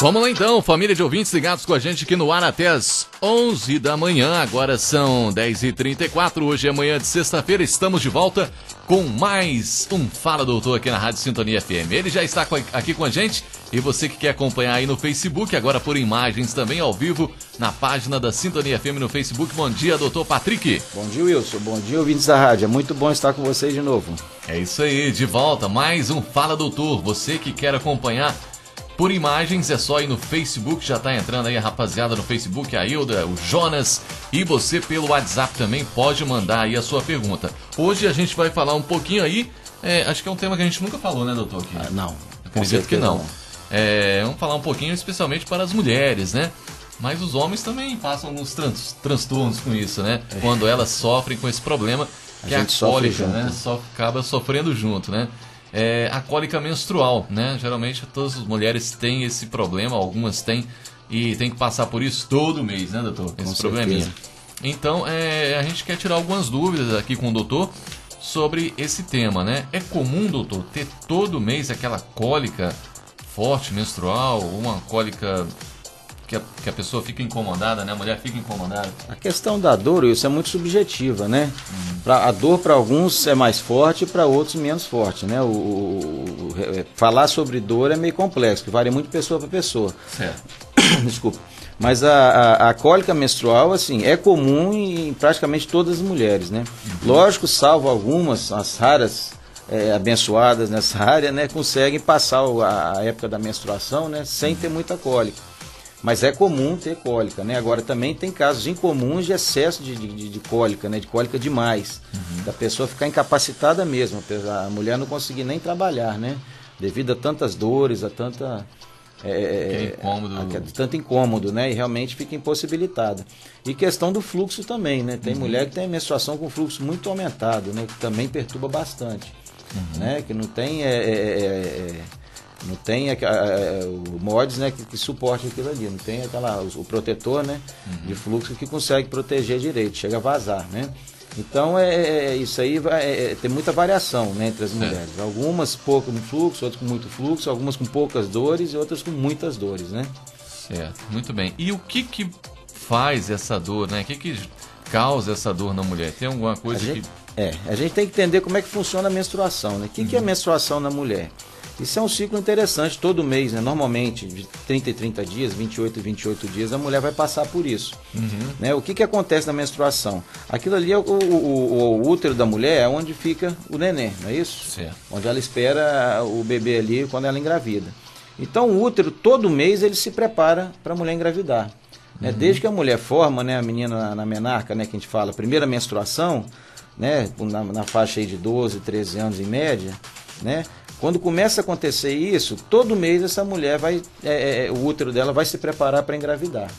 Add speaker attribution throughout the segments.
Speaker 1: Vamos lá então, família de ouvintes ligados com a gente aqui no ar até as 11 da manhã. Agora são 10h34, hoje é manhã de sexta-feira. Estamos de volta com mais um Fala Doutor aqui na Rádio Sintonia FM. Ele já está aqui com a gente e você que quer acompanhar aí no Facebook, agora por imagens também ao vivo na página da Sintonia FM no Facebook. Bom dia, doutor Patrick.
Speaker 2: Bom dia, Wilson. Bom dia, ouvintes da rádio. É muito bom estar com vocês de novo.
Speaker 1: É isso aí, de volta. Mais um Fala Doutor. Você que quer acompanhar por imagens, é só ir no Facebook, já tá entrando aí a rapaziada no Facebook, a Hilda, o Jonas, e você pelo WhatsApp também pode mandar aí a sua pergunta. Hoje a gente vai falar um pouquinho aí, é, acho que é um tema que a gente nunca falou, né, doutor? Aqui.
Speaker 2: Ah, não.
Speaker 1: Acredito que não. É, vamos falar um pouquinho especialmente para as mulheres, né? Mas os homens também passam alguns trans, transtornos com isso, né? É. Quando elas sofrem com esse problema, que a, a cólica, né? Só acaba sofrendo junto, né? É a cólica menstrual, né? Geralmente todas as mulheres têm esse problema, algumas têm e tem que passar por isso todo mês, né, doutor? Esse com probleminha. Certeza. Então, é, a gente quer tirar algumas dúvidas aqui com o doutor sobre esse tema, né? É comum, doutor, ter todo mês aquela cólica forte menstrual, uma cólica que a, que a pessoa fica incomodada, né? A mulher fica incomodada.
Speaker 2: A questão da dor, isso é muito subjetiva, né? Uhum. Pra, a dor para alguns é mais forte e para outros menos forte, né? O, o, o, é, falar sobre dor é meio complexo, que varia muito de pessoa para pessoa.
Speaker 1: Certo.
Speaker 2: Desculpa. Mas a, a, a, cólica menstrual, assim, é comum em praticamente todas as mulheres, né? Uhum. Lógico, salvo algumas, as raras é, abençoadas nessa área, né? Conseguem passar a, a época da menstruação, né? Sem ter muita cólica. Mas é comum ter cólica, né? Agora também tem casos incomuns de excesso de, de, de cólica, né? De cólica demais. Uhum. Da pessoa ficar incapacitada mesmo, a mulher não conseguir nem trabalhar, né? Devido a tantas dores, a tanta.
Speaker 1: É, é, é incômodo. A,
Speaker 2: a, tanto incômodo, né? E realmente fica impossibilitada. E questão do fluxo também, né? Tem uhum. mulher que tem menstruação com fluxo muito aumentado, né? Que também perturba bastante. Uhum. Né? Que não tem. É, é, é não tem a, a, o mods né, que, que, suporte aquilo ali, não tem aquela, o, o protetor né, uhum. de fluxo que consegue proteger direito, chega a vazar. Né? Então é, é, é isso aí vai, é, é, tem muita variação né, entre as mulheres. Algumas pouco no fluxo, outras com muito fluxo, algumas com poucas dores e outras com muitas dores, né?
Speaker 1: Certo, muito bem. E o que que faz essa dor, né? O que que causa essa dor na mulher? Tem alguma coisa
Speaker 2: gente,
Speaker 1: que...
Speaker 2: É, a gente tem que entender como é que funciona a menstruação, né? O que, uhum. que é a uhum. menstruação na mulher? Isso é um ciclo interessante todo mês, né? Normalmente, de 30 e 30 dias, 28 e 28 dias, a mulher vai passar por isso. Uhum. Né? O que, que acontece na menstruação? Aquilo ali é o, o, o, o, útero da mulher, é onde fica o neném, não é isso?
Speaker 1: Certo.
Speaker 2: Onde ela espera o bebê ali quando ela engravida. Então o útero, todo mês, ele se prepara para a mulher engravidar. Né? Uhum. Desde que a mulher forma, né, a menina na, na menarca, né, que a gente fala, primeira menstruação, né, na, na faixa aí de 12, 13 anos em média, né, quando começa a acontecer isso, todo mês essa mulher vai, é, é, é o útero dela vai se preparar para engravidar.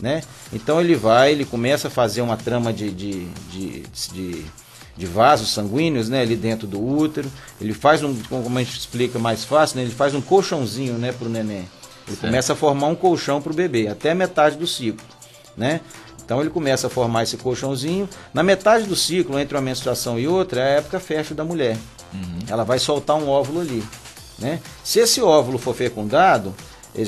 Speaker 2: Né? Então ele vai, ele começa a fazer uma trama de, de, de, de, de vasos sanguíneos né, ali dentro do útero. Ele faz um, como a gente explica mais fácil, né, ele faz um colchãozinho né, para o neném. Ele certo. começa a formar um colchão para o bebê, até metade do ciclo. Né? Então ele começa a formar esse colchãozinho. Na metade do ciclo, entre uma menstruação e outra, é a época fértil da mulher. Uhum. Ela vai soltar um óvulo ali. Né? Se esse óvulo for fecundado,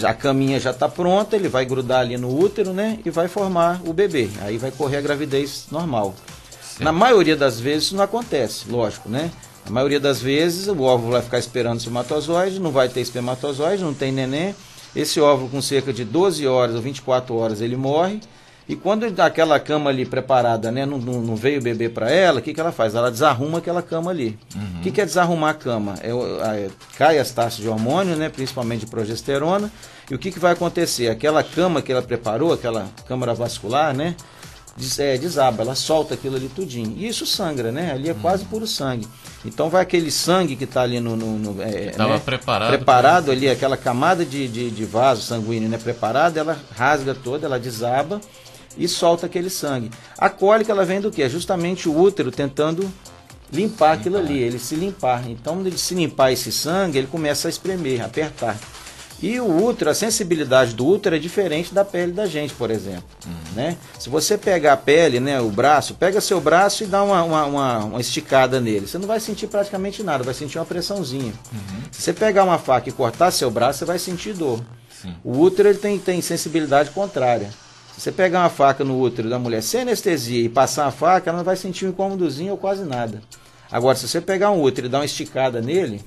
Speaker 2: a caminha já está pronta, ele vai grudar ali no útero né? e vai formar o bebê. Aí vai correr a gravidez normal. Sim. Na maioria das vezes isso não acontece, lógico, né? Na maioria das vezes o óvulo vai ficar esperando o espermatozoide, não vai ter espermatozoide, não tem neném. Esse óvulo com cerca de 12 horas ou 24 horas ele morre e quando aquela cama ali preparada, né, não, não veio o bebê para ela, o que, que ela faz? Ela desarruma aquela cama ali. Uhum. O que, que é desarrumar a cama? É, é, cai as taxas de hormônio, né, principalmente de progesterona. E o que, que vai acontecer? Aquela cama que ela preparou, aquela câmara vascular, né, des, é, desaba, ela solta aquilo ali tudinho. E isso sangra, né? Ali é uhum. quase puro sangue. Então vai aquele sangue que está ali no. no, no
Speaker 1: é, Estava né? preparado.
Speaker 2: Preparado ali, aquela camada de, de, de vaso sanguíneo né? preparada, ela rasga toda, ela desaba e solta aquele sangue. A cólica ela vem do que? É justamente o útero tentando limpar aquilo ali, ele se limpar. Então, ele se limpar esse sangue, ele começa a espremer, a apertar. E o útero, a sensibilidade do útero é diferente da pele da gente, por exemplo. Uhum. Né? Se você pegar a pele, né, o braço, pega seu braço e dá uma, uma, uma, uma esticada nele. Você não vai sentir praticamente nada, vai sentir uma pressãozinha. Uhum. Se você pegar uma faca e cortar seu braço, você vai sentir dor. Sim. O útero ele tem, tem sensibilidade contrária. Se você pegar uma faca no útero da mulher sem anestesia e passar a faca, ela não vai sentir um incômodozinho ou quase nada. Agora, se você pegar um útero e dar uma esticada nele,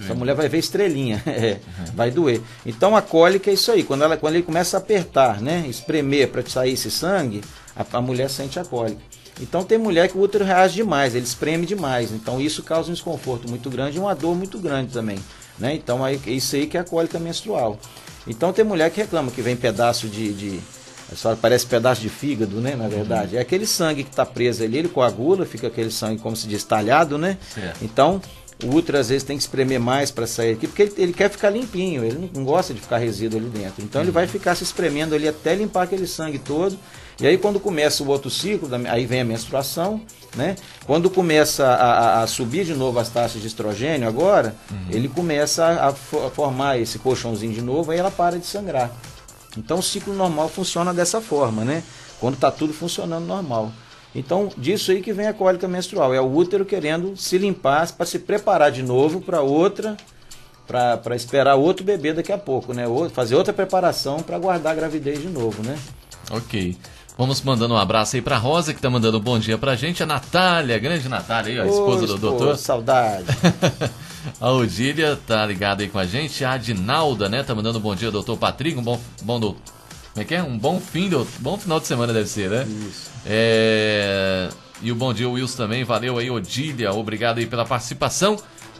Speaker 2: essa mulher vai ver estrelinha, é, uhum. vai doer. Então a cólica é isso aí, quando, ela, quando ele começa a apertar, né, espremer para sair esse sangue, a, a, mulher sente a cólica. Então tem mulher que o útero reage demais, ele espreme demais, então isso causa um desconforto muito grande e uma dor muito grande também. Né? Então é isso aí que é a cólica menstrual. Então tem mulher que reclama que vem pedaço de, de só parece pedaço de fígado, né? Na verdade. Uhum. É aquele sangue que está preso ali, ele coagula, fica aquele sangue, como se diz, talhado, né? Certo. Então, o útero às vezes tem que espremer mais para sair aqui, porque ele, ele, quer ficar limpinho, ele não gosta de ficar resíduo ali dentro. Então, uhum. ele vai ficar se espremendo ali até limpar aquele sangue todo. E aí, quando começa o outro ciclo, aí vem a menstruação, né? Quando começa a, a subir de novo as taxas de estrogênio, agora, uhum. ele começa a, a formar esse colchãozinho de novo, aí ela para de sangrar. Então o ciclo normal funciona dessa forma, né? Quando está tudo funcionando normal. Então, disso aí que vem a cólica menstrual. É o útero querendo se limpar para se preparar de novo para outra, para esperar outro bebê daqui a pouco, né? Ou fazer outra preparação para guardar a gravidez de novo, né?
Speaker 1: Ok. Vamos mandando um abraço aí para Rosa, que está mandando um bom dia para a gente. A Natália, grande Natália aí, a esposa do doutor.
Speaker 2: Saudade.
Speaker 1: A Odília tá ligada aí com a gente. A Adinalda, né? Tá mandando um bom dia, doutor Patrick. Um bom, bom do... Como é que é? Um bom fim, do... bom final de semana deve ser, né? Isso. É... E o bom dia, Wilson, também. Valeu aí, Odília. Obrigado aí pela participação.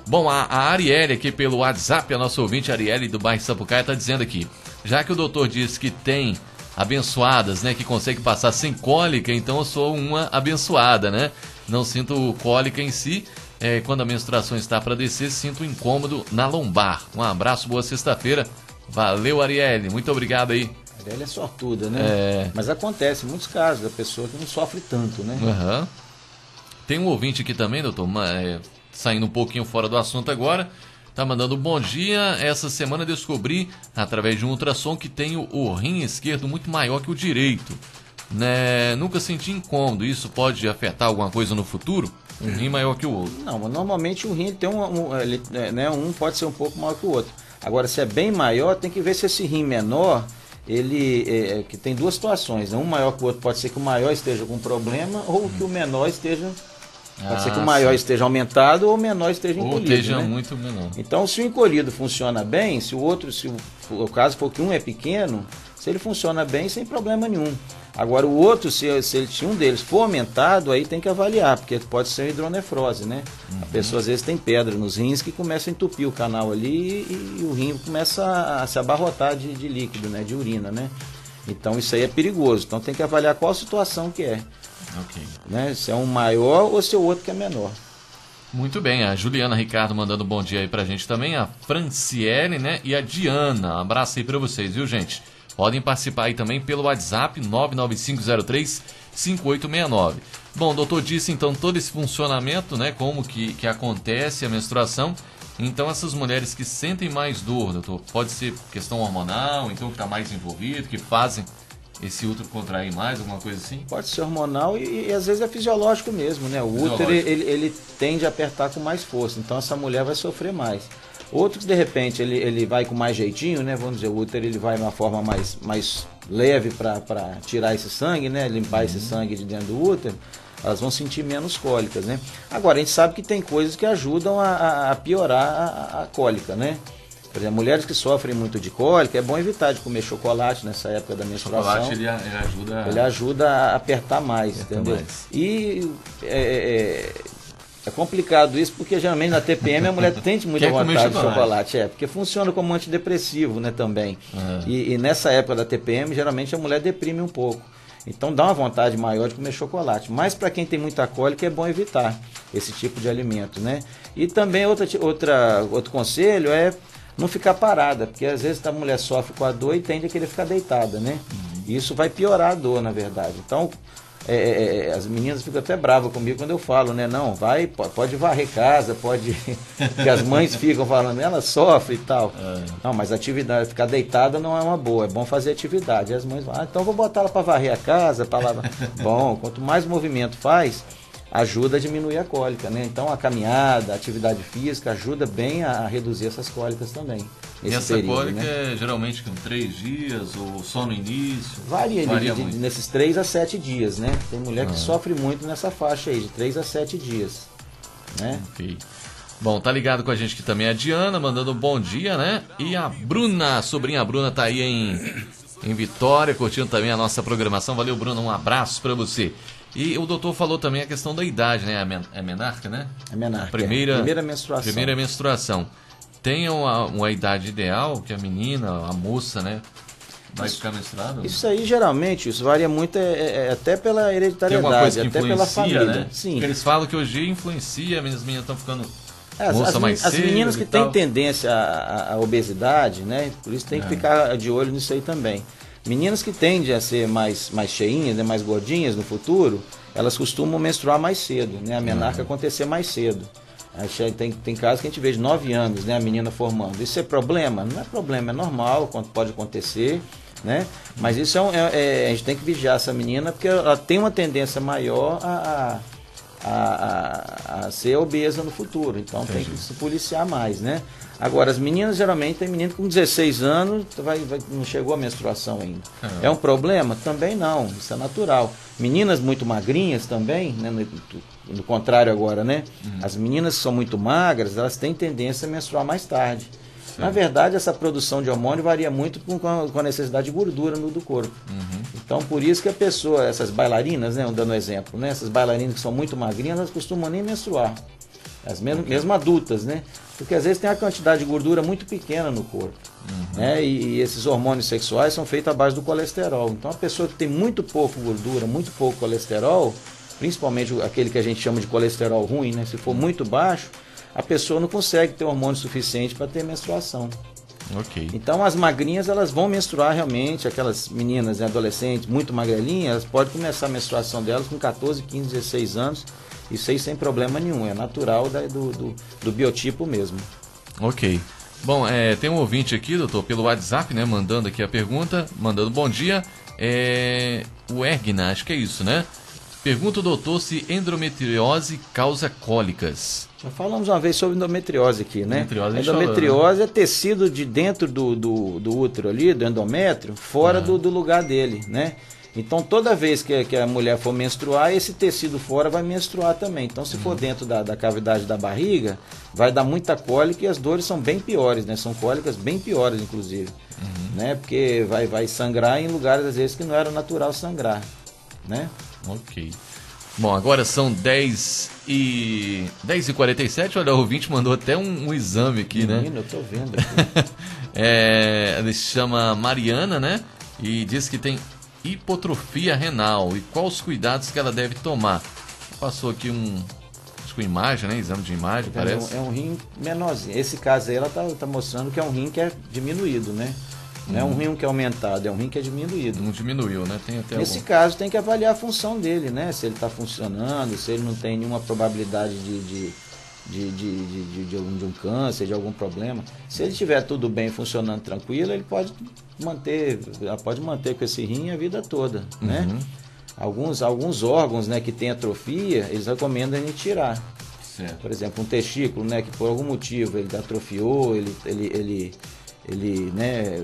Speaker 1: Bom, a, a Arielle aqui pelo WhatsApp, a nossa ouvinte Arielle do bairro Sapucaia, tá dizendo aqui. Já que o doutor disse que tem abençoadas, né? Que consegue passar sem cólica, então eu sou uma abençoada, né? Não sinto cólica em si, é, quando a menstruação está para descer, sinto um incômodo na lombar. Um abraço, boa sexta-feira. Valeu, Arielle. Muito obrigado aí.
Speaker 2: Arielle é sortuda, né? É... Mas acontece muitos casos da pessoa que não sofre tanto, né?
Speaker 1: Uhum. Tem um ouvinte aqui também, doutor, é, saindo um pouquinho fora do assunto agora. Tá mandando bom dia. Essa semana descobri, através de um ultrassom, que tenho o rim esquerdo muito maior que o direito. Né? Nunca senti incômodo. Isso pode afetar alguma coisa no futuro? Um rim maior que o outro.
Speaker 2: Não, normalmente o rim tem um, um, ele, é, né, um pode ser um pouco maior que o outro. Agora, se é bem maior, tem que ver se esse rim menor, ele é, é, que tem duas situações. Né? Um maior que o outro pode ser que o maior esteja com problema ou que o menor esteja Pode ah, ser que o maior sim. esteja aumentado ou o menor esteja encolhido. Ou esteja
Speaker 1: né? muito menor.
Speaker 2: Então, se o encolhido funciona bem, se o outro, se o, o caso for que um é pequeno, se ele funciona bem, sem problema nenhum. Agora, o outro, se, se, ele, se um deles for aumentado, aí tem que avaliar, porque pode ser hidronefrose, né? Uhum. A pessoa às vezes tem pedra nos rins que começa a entupir o canal ali e, e o rim começa a, a se abarrotar de, de, líquido, né? De urina, né? Então isso aí é perigoso. Então tem que avaliar qual situação que é. Ok. Né? Se é um maior ou se é o outro que é menor.
Speaker 1: Muito bem, a Juliana Ricardo mandando um bom dia aí pra gente também, a Franciele, né? E a Diana. Um abraço aí pra vocês, viu, gente? Podem participar aí também pelo WhatsApp 99503 5869. Bom, o doutor disse então todo esse funcionamento, né? Como que, que acontece a menstruação. Então essas mulheres que sentem mais dor, doutor, pode ser questão hormonal, então que está mais envolvido, que fazem esse útero contrair mais, alguma coisa assim?
Speaker 2: Pode ser hormonal e, e às vezes é fisiológico mesmo, né? O útero ele, ele tende a apertar com mais força, então essa mulher vai sofrer mais. Outro que de repente ele, ele vai com mais jeitinho, né? Vamos dizer, o útero ele vai de uma forma mais, mais leve para tirar esse sangue, né? Limpar uhum. esse sangue de dentro do útero, elas vão sentir menos cólicas, né? Agora, a gente sabe que tem coisas que ajudam a, a piorar a, a cólica, né? Por exemplo, mulheres que sofrem muito de cólica, é bom evitar de comer chocolate nessa época da menstruação.
Speaker 1: O chocolate ele, ele ajuda.
Speaker 2: Ele ajuda a apertar mais, apertar entendeu? Mais. E é, é, é complicado isso porque geralmente na TPM a mulher tem muita vontade de chocolate, é, porque funciona como antidepressivo, né, também. Uhum. E, e, nessa época da TPM, geralmente a mulher deprime um pouco. Então dá uma vontade maior de comer chocolate. Mas para quem tem muita cólica é bom evitar esse tipo de alimento, né? E também outra, outra, outro conselho é não ficar parada, porque às vezes a mulher sofre com a dor e tende a querer ficar deitada, né? Uhum. Isso vai piorar a dor, na verdade. Então, é, é, é, as meninas ficam até bravas comigo quando eu falo, né? Não, vai, pode varrer casa, pode. que as mães ficam falando, ela sofre e tal. É. Não, mas atividade, ficar deitada não é uma boa, é bom fazer atividade. E as mães falam, ah, então vou botar ela para varrer a casa, para lavar. bom, quanto mais movimento faz, ajuda a diminuir a cólica, né? Então a caminhada, a atividade física ajuda bem a reduzir essas cólicas também.
Speaker 1: E essa período, cólica né? é geralmente com três dias ou só no início?
Speaker 2: Varia, Varia de, de, nesses três a sete dias, né? Tem mulher que ah. sofre muito nessa faixa aí, de três a sete dias. Né?
Speaker 1: Ok. Bom, tá ligado com a gente aqui também a Diana, mandando um bom dia, né? E a Bruna, a sobrinha Bruna, tá aí em, em Vitória, curtindo também a nossa programação. Valeu, Bruna, um abraço para você. E o doutor falou também a questão da idade, né? É menarca, né?
Speaker 2: É menarca.
Speaker 1: Primeira,
Speaker 2: é. primeira menstruação.
Speaker 1: Primeira menstruação. Tem uma, uma idade ideal que a menina, a moça, né? Vai isso, ficar menstruada?
Speaker 2: Isso aí geralmente, isso varia muito é, é, é até pela hereditariedade, até pela família. Né?
Speaker 1: Sim. Porque eles falam que hoje influencia, as meninas estão ficando é, as, moça mais
Speaker 2: as, cedo. As meninas que têm tendência à, à, obesidade, né? Por isso tem que é. ficar de olho nisso aí também. Meninas que tendem a ser mais, mais cheinhas, né, mais gordinhas no futuro, elas costumam menstruar mais cedo, né? A menarca uhum. acontecer mais cedo. Tem, tem casos que a gente vê de 9 anos, né? A menina formando. Isso é problema? Não é problema, é normal, pode acontecer, né? Mas isso é, um, é, é a gente tem que vigiar essa menina porque ela tem uma tendência maior a, a, a, a ser obesa no futuro. Então Entendi. tem que se policiar mais, né? Agora, as meninas geralmente tem menino com 16 anos, vai, vai, não chegou a menstruação ainda. É. é um problema? Também não, isso é natural. Meninas muito magrinhas também, né, no, no contrário agora, né? Uhum. As meninas que são muito magras, elas têm tendência a menstruar mais tarde. Na verdade, essa produção de hormônio varia muito com, com a necessidade de gordura no do corpo. Uhum. Então, por isso que a pessoa, essas bailarinas, né, dando exemplo, né, essas bailarinas que são muito magrinhas, elas costumam nem menstruar. As mesmo, mesmo adultas, né? Porque às vezes tem a quantidade de gordura muito pequena no corpo. Uhum. Né? E, e, esses hormônios sexuais são feitos à base do colesterol. Então a pessoa que tem muito pouco gordura, muito pouco colesterol, principalmente aquele que a gente chama de colesterol ruim, né? Se for muito baixo, a pessoa não consegue ter hormônio suficiente para ter menstruação.
Speaker 1: Ok.
Speaker 2: Então as magrinhas elas vão menstruar realmente, aquelas meninas e adolescentes muito magrelinhas, elas podem começar a menstruação delas com 14, 15, 16 anos isso aí sem problema nenhum, é natural da, do, do, do, biotipo mesmo.
Speaker 1: Ok. Bom, é, tem um ouvinte aqui, doutor, pelo WhatsApp, né, mandando aqui a pergunta, mandando bom dia. É, o Ergna, acho que é isso, né? Pergunta o doutor se endometriose causa cólicas.
Speaker 2: Já falamos uma vez sobre endometriose aqui, né? Endometriose, endometriose falou, né? é tecido de dentro do, do, do útero ali, do endométrio, fora ah. do, do lugar dele, né? Então, toda vez que, que, a mulher for menstruar, esse tecido fora vai menstruar também. Então, se uhum. for dentro da, da, cavidade da barriga, vai dar muita cólica e as dores são bem piores, né? São cólicas bem piores, inclusive. Uhum. Né? Porque vai, vai sangrar em lugares, às vezes, que não era natural sangrar, né?
Speaker 1: Ok. Bom, agora são 10 e 10 e 47 olha, o ouvinte mandou até um, um exame aqui,
Speaker 2: Menino,
Speaker 1: né?
Speaker 2: Menino, eu tô vendo
Speaker 1: é, ele se chama Mariana, né? E diz que tem hipotrofia renal e quais os cuidados que ela deve tomar. Passou aqui um, acho que uma imagem, né? Exame de imagem, é, parece.
Speaker 2: É um, rim menorzinho. Esse caso aí, ela tá, tá mostrando que é um rim que é diminuído, né? Não é um uhum. rim que é aumentado, é um rim que é diminuído.
Speaker 1: Não diminuiu, né? Tem até
Speaker 2: Nesse algum... caso, tem que avaliar a função dele, né? Se ele está funcionando, se ele não tem nenhuma probabilidade de, de de, de, de, de, um, de um câncer, de algum problema. Se ele tiver tudo bem funcionando tranquilo, ele pode manter, pode manter com esse rim a vida toda, né? uhum. né? Alguns, alguns órgãos né, que têm atrofia, eles recomendam a gente tirar. Certo. Por exemplo, um testículo, né, que por algum motivo ele atrofiou, ele, ele, ele ele, né,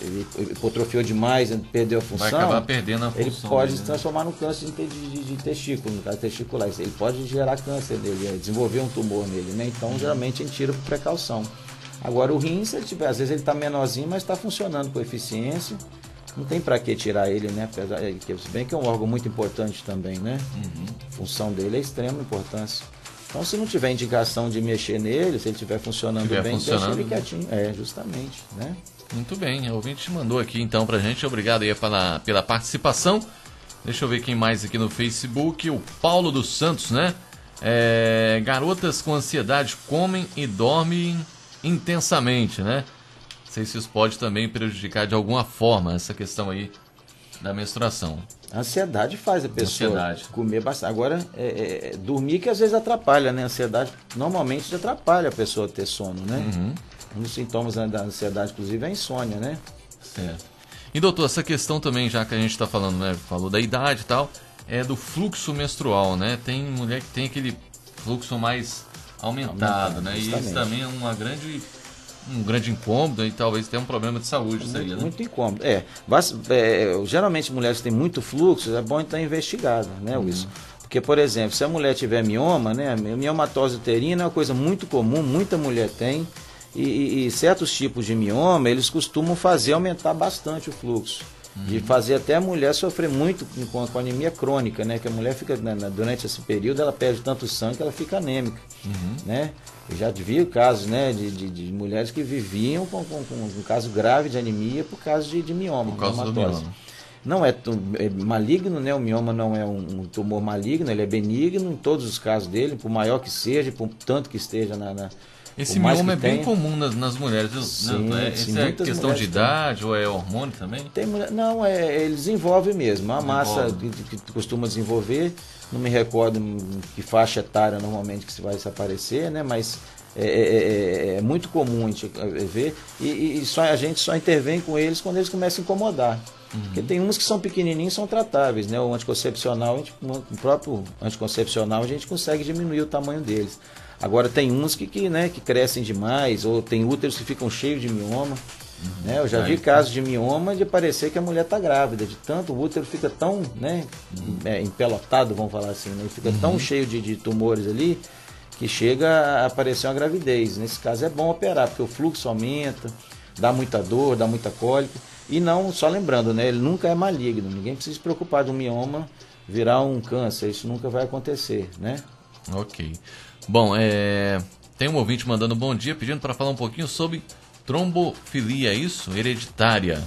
Speaker 2: ele hipotrofiou demais, perdeu a função,
Speaker 1: vai acabar perdendo a função.
Speaker 2: Ele pode dele, se né? transformar num câncer de, de, de, testículo, no caso testicular. Ele pode gerar câncer nele, é, desenvolver um tumor nele, né? Então, geralmente a gente tira por precaução. Agora, o rim, se ele tiver, às vezes ele está menorzinho, mas está funcionando com eficiência. Não tem para que tirar ele, né? Se bem que é um órgão muito importante também, né? Uhum. A função dele é extrema importância. Então, se não tiver indicação de mexer nele, se ele estiver funcionando tiver bem, funcionando, deixa ele quietinho. É, justamente, né?
Speaker 1: Muito bem, o ouvinte mandou aqui então pra gente. Obrigado aí pela, pela participação. Deixa eu ver quem mais aqui no Facebook. O Paulo dos Santos, né? É, garotas com ansiedade comem e dormem intensamente, né? Não sei se isso pode também prejudicar de alguma forma essa questão aí da menstruação.
Speaker 2: A ansiedade faz a pessoa ansiedade. comer bastante. Agora, é, é, é, dormir que às vezes atrapalha, né? A ansiedade normalmente atrapalha a pessoa ter sono, né? Uhum. Um dos sintomas da ansiedade, inclusive, é a insônia, né?
Speaker 1: Certo. E doutor, essa questão também, já que a gente está falando, né? Falou da idade e tal, é do fluxo menstrual, né? Tem mulher que tem aquele fluxo mais aumentado, aumentado né? Justamente. E isso também é uma grande um grande incômodo e talvez tenha um problema de saúde.
Speaker 2: Muito, né? muito incômodo. É, é, geralmente mulheres que têm muito fluxo, é bom estar investigada, né, uhum. Wilson? Porque, por exemplo, se a mulher tiver mioma, né, miomatose uterina é uma coisa muito comum, muita mulher tem, e, e, e certos tipos de mioma, eles costumam fazer aumentar bastante o fluxo. Uhum. De fazer até a mulher sofrer muito com, com anemia crônica, né? Que a mulher fica, né, durante esse período, ela perde tanto sangue que ela fica anêmica, uhum. né? Eu já vi casos, né, de, de, de mulheres que viviam com, com, com, um caso grave de anemia por causa de, de mioma,
Speaker 1: por causa do mioma.
Speaker 2: Não é, é, maligno, né? O mioma não é um, tumor maligno, ele é benigno em todos os casos dele, por maior que seja, por tanto que esteja na, na
Speaker 1: esse mioma é bem comum nas, nas mulheres. Sim, não, é, sim, é questão de idade ou é hormônio também?
Speaker 2: Tem, não, é, ele desenvolve mesmo. A massa que, que, costuma desenvolver, não me recordo que faixa etária normalmente que se vai aparecer, né? Mas é, é, é, é muito comum a gente ver e, e, só, a gente só intervém com eles quando eles começam a incomodar. Uhum. Porque tem uns que são pequenininhos são tratáveis, né? O anticoncepcional, gente, o próprio anticoncepcional, a gente consegue diminuir o tamanho deles. Agora tem uns que, que, né, que crescem demais, ou tem úteros que ficam cheios de mioma. Uhum. Né? Eu já vi casos de mioma de parecer que a mulher está grávida, de tanto o útero fica tão né, uhum. é, empelotado, vamos falar assim, né? fica uhum. tão cheio de, de tumores ali que chega a aparecer uma gravidez. Nesse caso é bom operar, porque o fluxo aumenta, dá muita dor, dá muita cólica. E não, só lembrando, né, ele nunca é maligno. Ninguém precisa se preocupar de um mioma virar um câncer. Isso nunca vai acontecer, né?
Speaker 1: Ok. Bom, é... tem um ouvinte mandando bom dia, pedindo para falar um pouquinho sobre trombofilia, é isso? Hereditária.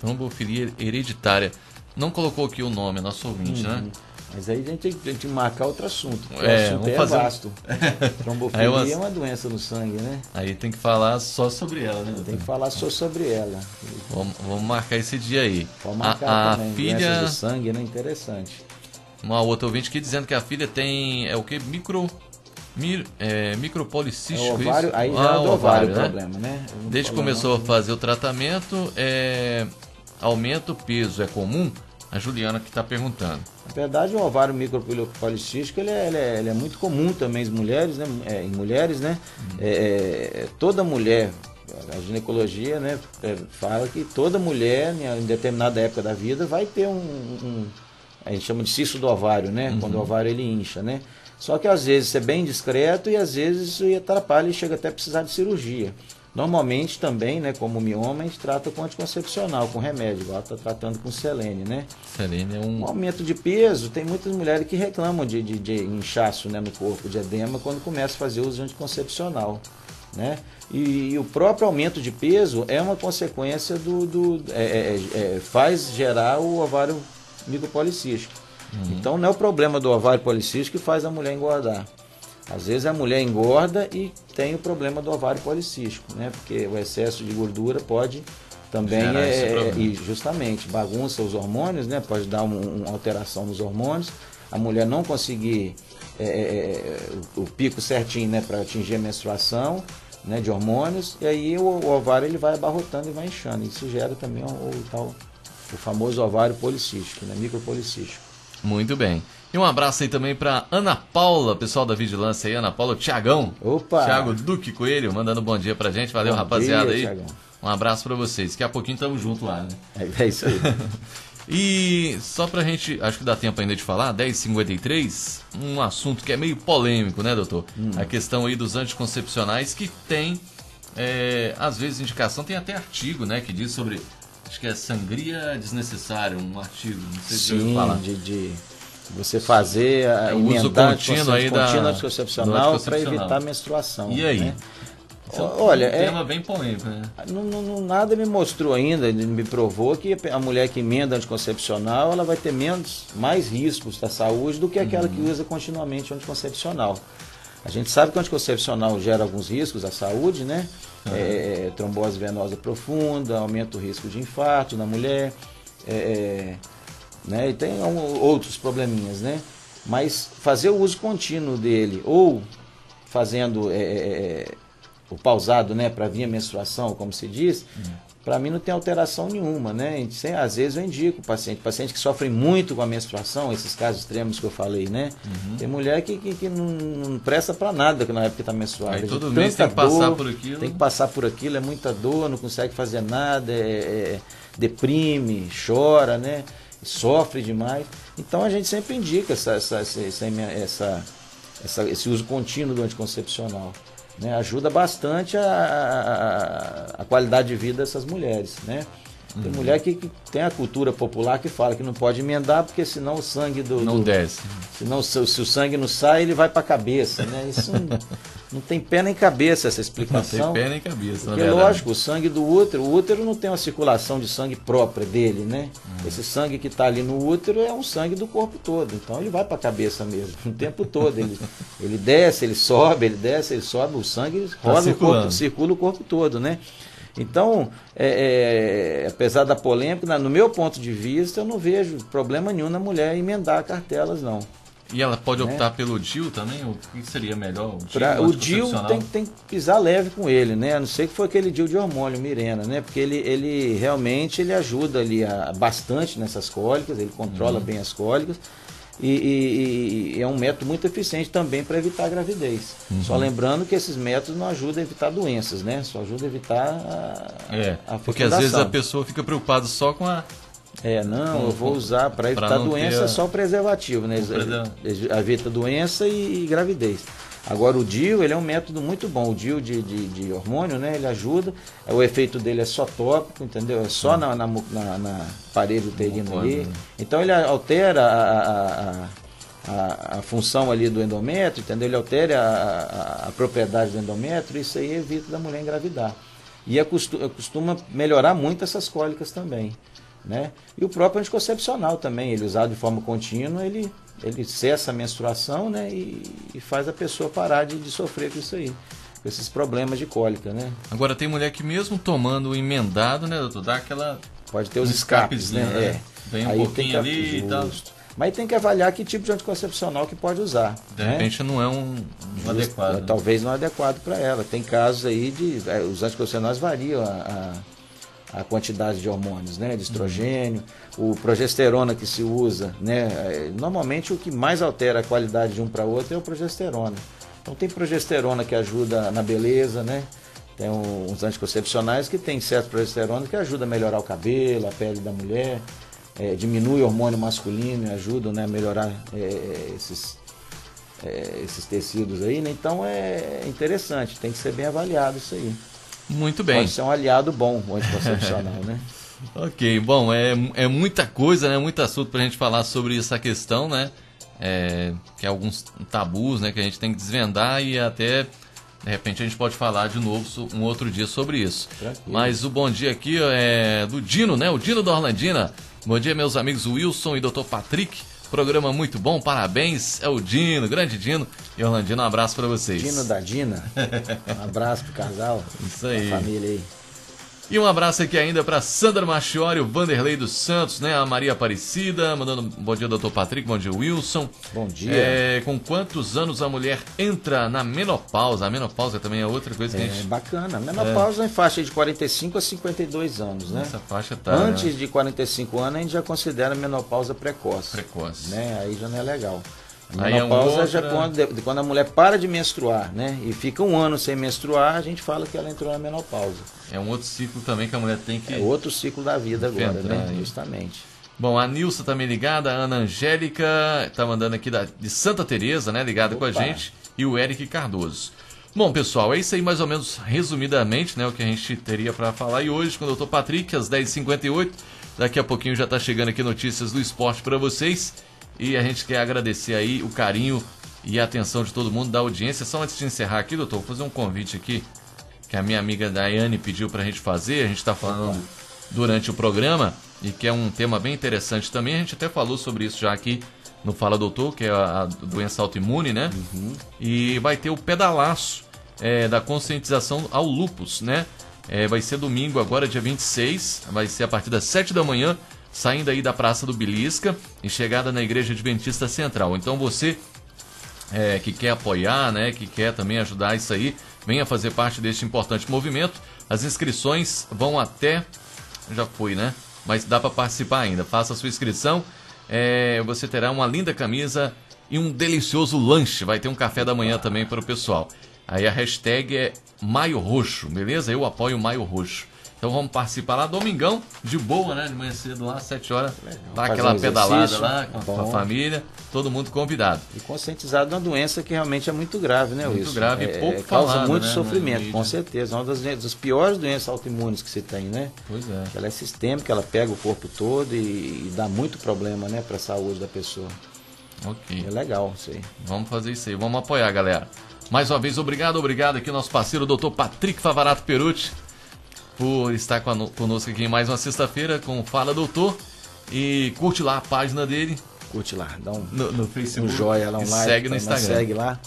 Speaker 1: Trombofilia hereditária. Não colocou aqui o nome, nosso ouvinte, né? uhum. né?
Speaker 2: Mas aí a gente tem que marcar outro assunto. O é, assunto é fazer... vasto. Trombofilia eu... é uma doença no sangue, né?
Speaker 1: Aí tem que falar só sobre ela, né?
Speaker 2: Tem que falar só sobre ela.
Speaker 1: Vamos, vamos marcar esse dia aí.
Speaker 2: Pode marcar a, a também. Filha... Doenças do sangue, né? Interessante.
Speaker 1: Uma outra ouvinte aqui dizendo que a filha tem. É o que? Micro. Mir, é, micropolicístico. É
Speaker 2: ovário, aí já ah, é do ovário, o né? problema, né?
Speaker 1: Desde que começou a fazer o tratamento, é, aumenta o peso, é comum? A Juliana que está perguntando.
Speaker 2: Na verdade, o ovário micropolicístico ele é, ele é, ele é muito comum também em mulheres, né? É, em mulheres, né? Hum. É, toda mulher, a ginecologia, né? É, fala que toda mulher, em determinada época da vida, vai ter um, um a gente chama de cisto do ovário, né? Uhum. Quando o ovário ele incha, né? Só que às vezes é bem discreto e às vezes isso atrapalha e chega até a precisar de cirurgia. Normalmente também, né, como mioma, a gente trata com anticoncepcional, com remédio, igual está tratando com selene, né?
Speaker 1: Selene é um...
Speaker 2: um... aumento de peso, tem muitas mulheres que reclamam de, de, de inchaço né, no corpo, de edema, quando começa a fazer uso de anticoncepcional, né? E, e, o próprio aumento de peso é uma consequência do... do é, é, é, faz gerar o ovário micropolicístico. Uhum. Então não é o problema do ovário policístico que faz a mulher engordar. Às vezes a mulher engorda e tem o problema do ovário policístico, né? Porque o excesso de gordura pode também é, e justamente bagunça os hormônios, né? Pode dar um, uma alteração nos hormônios. A mulher não conseguir é, é, é o, o, pico certinho, né? Para atingir a menstruação, né? De hormônios e aí o, o, ovário ele vai abarrotando e vai inchando. Isso gera também o, o tal o famoso ovário policístico, né? micropolicístico.
Speaker 1: Muito bem. E um abraço aí também para Ana Paula, pessoal da Vigilância aí, Ana Paula, Tiagão.
Speaker 2: Opa!
Speaker 1: Tiago Duque Coelho, mandando bom dia pra gente. Valeu, bom rapaziada dia, aí. Thiagão. Um abraço para vocês. Daqui a pouquinho estamos juntos lá, né?
Speaker 2: É, é isso aí.
Speaker 1: e só pra gente, acho que dá tempo ainda de falar, 10h53, um assunto que é meio polêmico, né, doutor? Hum. A questão aí dos anticoncepcionais que tem, é, às vezes, indicação, tem até artigo, né, que diz sobre acho que é Sangria Desnecessária, um artigo, não sei
Speaker 2: se Sim, falar. De, de você fazer a é,
Speaker 1: uso contínuo aí da
Speaker 2: anticoncepcional para evitar a menstruação.
Speaker 1: E aí?
Speaker 2: Né? É Olha,
Speaker 1: um é, tema bem polêmico, né?
Speaker 2: Não, não, nada me mostrou ainda, me provou que a mulher que emenda anticoncepcional ela vai ter menos, mais riscos da saúde do que aquela uhum. que usa continuamente anticoncepcional. A gente sabe que o anticoncepcional gera alguns riscos à saúde, né? Uhum. É, trombose venosa profunda, aumenta o risco de infarto na mulher, é, é né? E tem um, outros probleminhas, né? Mas fazer o uso contínuo dele ou fazendo é, o pausado, né, para vir a menstruação, como se diz, uhum. Para mim não tem alteração nenhuma, né? Sem, às vezes eu indico o paciente, paciente que sofre muito com a menstruação, esses casos extremos que eu falei, né? Uhum. Tem mulher que, que, que não, não, presta para nada que na época está menstruada.
Speaker 1: Aí todo mês tem que dor, passar por aquilo.
Speaker 2: Tem que passar por aquilo, é muita dor, não consegue fazer nada, é, é, deprime, chora, né? Sofre demais. Então a gente sempre indica essa, essa, essa, essa esse uso contínuo do anticoncepcional né, ajuda bastante a, a, a, qualidade de vida dessas mulheres. Né? Tem uhum. mulher que, que, tem a cultura popular que fala que não pode emendar porque senão o sangue do.
Speaker 1: Não
Speaker 2: do,
Speaker 1: desce.
Speaker 2: Senão, se, se, o sangue não sai, ele vai para a cabeça. Né? Isso não, não, tem pé nem cabeça essa explicação.
Speaker 1: Não tem pé nem cabeça,
Speaker 2: Porque, lógico, o sangue do útero, o útero não tem uma circulação de sangue própria dele, né? Uhum. Esse sangue que está ali no útero é um sangue do corpo todo. Então ele vai para a cabeça mesmo, o tempo todo. Ele, ele desce, ele sobe, ele desce, ele sobe, o sangue tá roda o corpo, circula o corpo todo, né? Então, é, é, apesar da polêmica, no meu ponto de vista, eu não vejo problema nenhum na mulher emendar cartelas, não.
Speaker 1: E ela pode né? optar né? pelo DIL também? O que seria melhor?
Speaker 2: O DIL, pra, o DIL tem, tem, que pisar leve com ele, né? A não ser que foi aquele DIL de hormônio, Mirena, né? Porque ele, ele realmente ele ajuda ali a, bastante nessas cólicas, ele controla uhum. bem as cólicas. E, e, e, é um método muito eficiente também para evitar a gravidez. Uhum. Só lembrando que esses métodos não ajudam a evitar doenças, né? Só ajuda a evitar a,
Speaker 1: é, a Porque às vezes a pessoa fica preocupada só com a.
Speaker 2: É, não, com, eu vou usar para evitar doença a... só preservativo, né? Evita doença e, e gravidez. Agora o DIU, ele é um método muito bom. O DIU de, de, de, hormônio, né? Ele ajuda. O efeito dele é só tópico, entendeu? É só na, na, na, na parede uterina ali. Né? Então ele altera a, a, a, a, função ali do endométrio, entendeu? Ele altera a, a, propriedade do endométrio. Isso aí evita da mulher engravidar. E costuma melhorar muito essas cólicas também. Né? E o próprio anticoncepcional também, ele usado de forma contínua, ele ele cessa a menstruação, né? E, e faz a pessoa parar de, de, sofrer com isso aí, com esses problemas de cólica, né?
Speaker 1: Agora tem mulher que mesmo tomando emendado, né, doutor, dá aquela
Speaker 2: pode ter os escapes, né?
Speaker 1: né? É. Vem um aí pouquinho que, ali e tal.
Speaker 2: Mas tem que avaliar que tipo de anticoncepcional que pode usar.
Speaker 1: De né? repente não é um, um adequado. Né?
Speaker 2: Talvez não é adequado para ela. Tem casos aí de. É, os anticoncepcionais variam a, a a quantidade de hormônios, né, de estrogênio, uhum. o progesterona que se usa, né, é, normalmente o que mais altera a qualidade de um para outro é o progesterona. Então tem progesterona que ajuda na beleza, né, tem uns anticoncepcionais que tem certo progesterona que ajuda a melhorar o cabelo, a pele da mulher, é, diminui o hormônio masculino ajuda né, a melhorar é, é esses, é, esses tecidos aí, né? Então é interessante, tem que ser bem avaliado isso aí.
Speaker 1: Muito bem.
Speaker 2: Pode ser um aliado bom, o anticoncepcional, né?
Speaker 1: Ok, bom, é, é muita coisa, né? Muito assunto para a gente falar sobre essa questão, né? É, que é alguns tabus, né? Que a gente tem que desvendar e até de repente a gente pode falar de novo um outro dia sobre isso. Tranquilo. Mas o bom dia aqui é do Dino, né? O Dino da Orlandina. Bom dia, meus amigos Wilson e Dr. Patrick. Programa muito bom, parabéns. É o Dino, grande Dino. E Orlandino, um abraço para vocês.
Speaker 2: Dino da Dina. Um abraço pro casal.
Speaker 1: Isso aí.
Speaker 2: família aí.
Speaker 1: E um abraço aqui ainda para Sandra Machiori, o Vanderlei dos Santos, né? A Maria Aparecida, mandando um bom dia, doutor Patrick, bom dia, Wilson.
Speaker 2: Bom dia.
Speaker 1: É, com quantos anos a mulher entra na menopausa? A menopausa também é outra coisa que
Speaker 2: é,
Speaker 1: a gente...
Speaker 2: bacana. A menopausa é. em faixa de 45 a 52 anos, né?
Speaker 1: Essa faixa tá...
Speaker 2: Antes né? de 45 anos, a gente já considera a menopausa precoce.
Speaker 1: Precoce.
Speaker 2: Né? Aí já não é legal. A menopausa é, já quando, quando a mulher para de menstruar, né? E fica um ano sem menstruar, a gente fala que ela entrou na menopausa.
Speaker 1: É um outro ciclo também que a mulher tem que.
Speaker 2: É outro ciclo da vida agora, né? Aí. Justamente.
Speaker 1: Bom, a Nilson também ligada, a Ana Angélica tá mandando aqui da, de Santa Teresa, né? Ligada Opa. com a gente. E o Eric Cardoso. Bom, pessoal, é isso aí mais ou menos resumidamente, né? O que a gente teria para falar. E hoje, com o Dr. Patrick, às 10h58, daqui a pouquinho já tá chegando aqui notícias do esporte para vocês. E a gente quer agradecer aí o carinho e a atenção de todo mundo da audiência. Só antes de encerrar aqui, doutor, vou fazer um convite aqui que a minha amiga Daiane pediu para a gente fazer. A gente está falando durante o programa e que é um tema bem interessante também. A gente até falou sobre isso já aqui no Fala Doutor, que é a, doença autoimune, né? Uhum. E vai ter o pedalaço é, da conscientização ao lupus, né? É, vai ser domingo agora, dia 26, vai ser a partir das 7 da manhã saindo aí da Praça do Belisca e chegada na Igreja Adventista Central. Então você é, que quer apoiar, né, que quer também ajudar isso aí, venha fazer parte deste importante movimento. As inscrições vão até. Já foi, né? Mas dá para participar ainda. Faça a sua inscrição. É, você terá uma linda camisa e um delicioso lanche. Vai ter um café da manhã também para o pessoal. Aí a hashtag é Maio Roxo, beleza? Eu apoio Maio Roxo. Então vamos participar lá, domingão, de boa, né? De manhã cedo lá, 7 horas, dá aquela um pedalada lá com, com, a família, todo mundo convidado.
Speaker 2: E conscientizado de uma doença que realmente é muito grave, né,
Speaker 1: Muito grave
Speaker 2: é,
Speaker 1: e pouco
Speaker 2: é, Causa
Speaker 1: falado,
Speaker 2: muito
Speaker 1: né,
Speaker 2: sofrimento, com certeza. É uma das, das piores doenças autoimunes que você tem, né?
Speaker 1: Pois é.
Speaker 2: Ela é sistêmica, ela pega o corpo todo e, e dá muito problema, né, para a saúde da pessoa.
Speaker 1: Ok.
Speaker 2: É legal isso aí.
Speaker 1: Vamos fazer isso aí, vamos apoiar, galera. Mais uma vez, obrigado, obrigado aqui, nosso parceiro, doutor Patrick Favarato Perucci, por estar conosco aqui em mais uma sexta-feira com o Fala Doutor. E curte lá a página dele.
Speaker 2: Curte lá, dá um,
Speaker 1: no, no Facebook.
Speaker 2: um joia lá, um like.
Speaker 1: Segue no Instagram.
Speaker 2: Segue lá.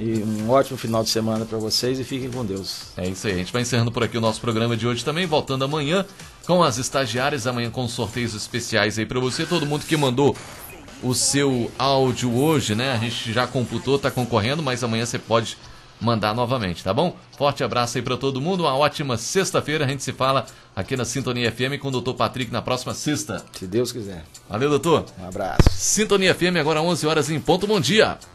Speaker 2: e um ótimo final de semana para vocês e fiquem com Deus.
Speaker 1: É isso aí. A gente vai encerrando por aqui o nosso programa de hoje também, voltando amanhã com as estagiárias, amanhã com sorteios especiais aí para você. Todo mundo que mandou o seu áudio hoje, né? A gente já computou, tá concorrendo, mas amanhã você pode mandar novamente, tá bom? Forte abraço aí para todo mundo, uma ótima sexta-feira. A gente se fala aqui na Sintonia FM com o Dr. Patrick na próxima sexta.
Speaker 2: Se Deus quiser.
Speaker 1: Valeu, doutor.
Speaker 2: Um abraço.
Speaker 1: Sintonia FM agora 11 horas em ponto. Bom dia.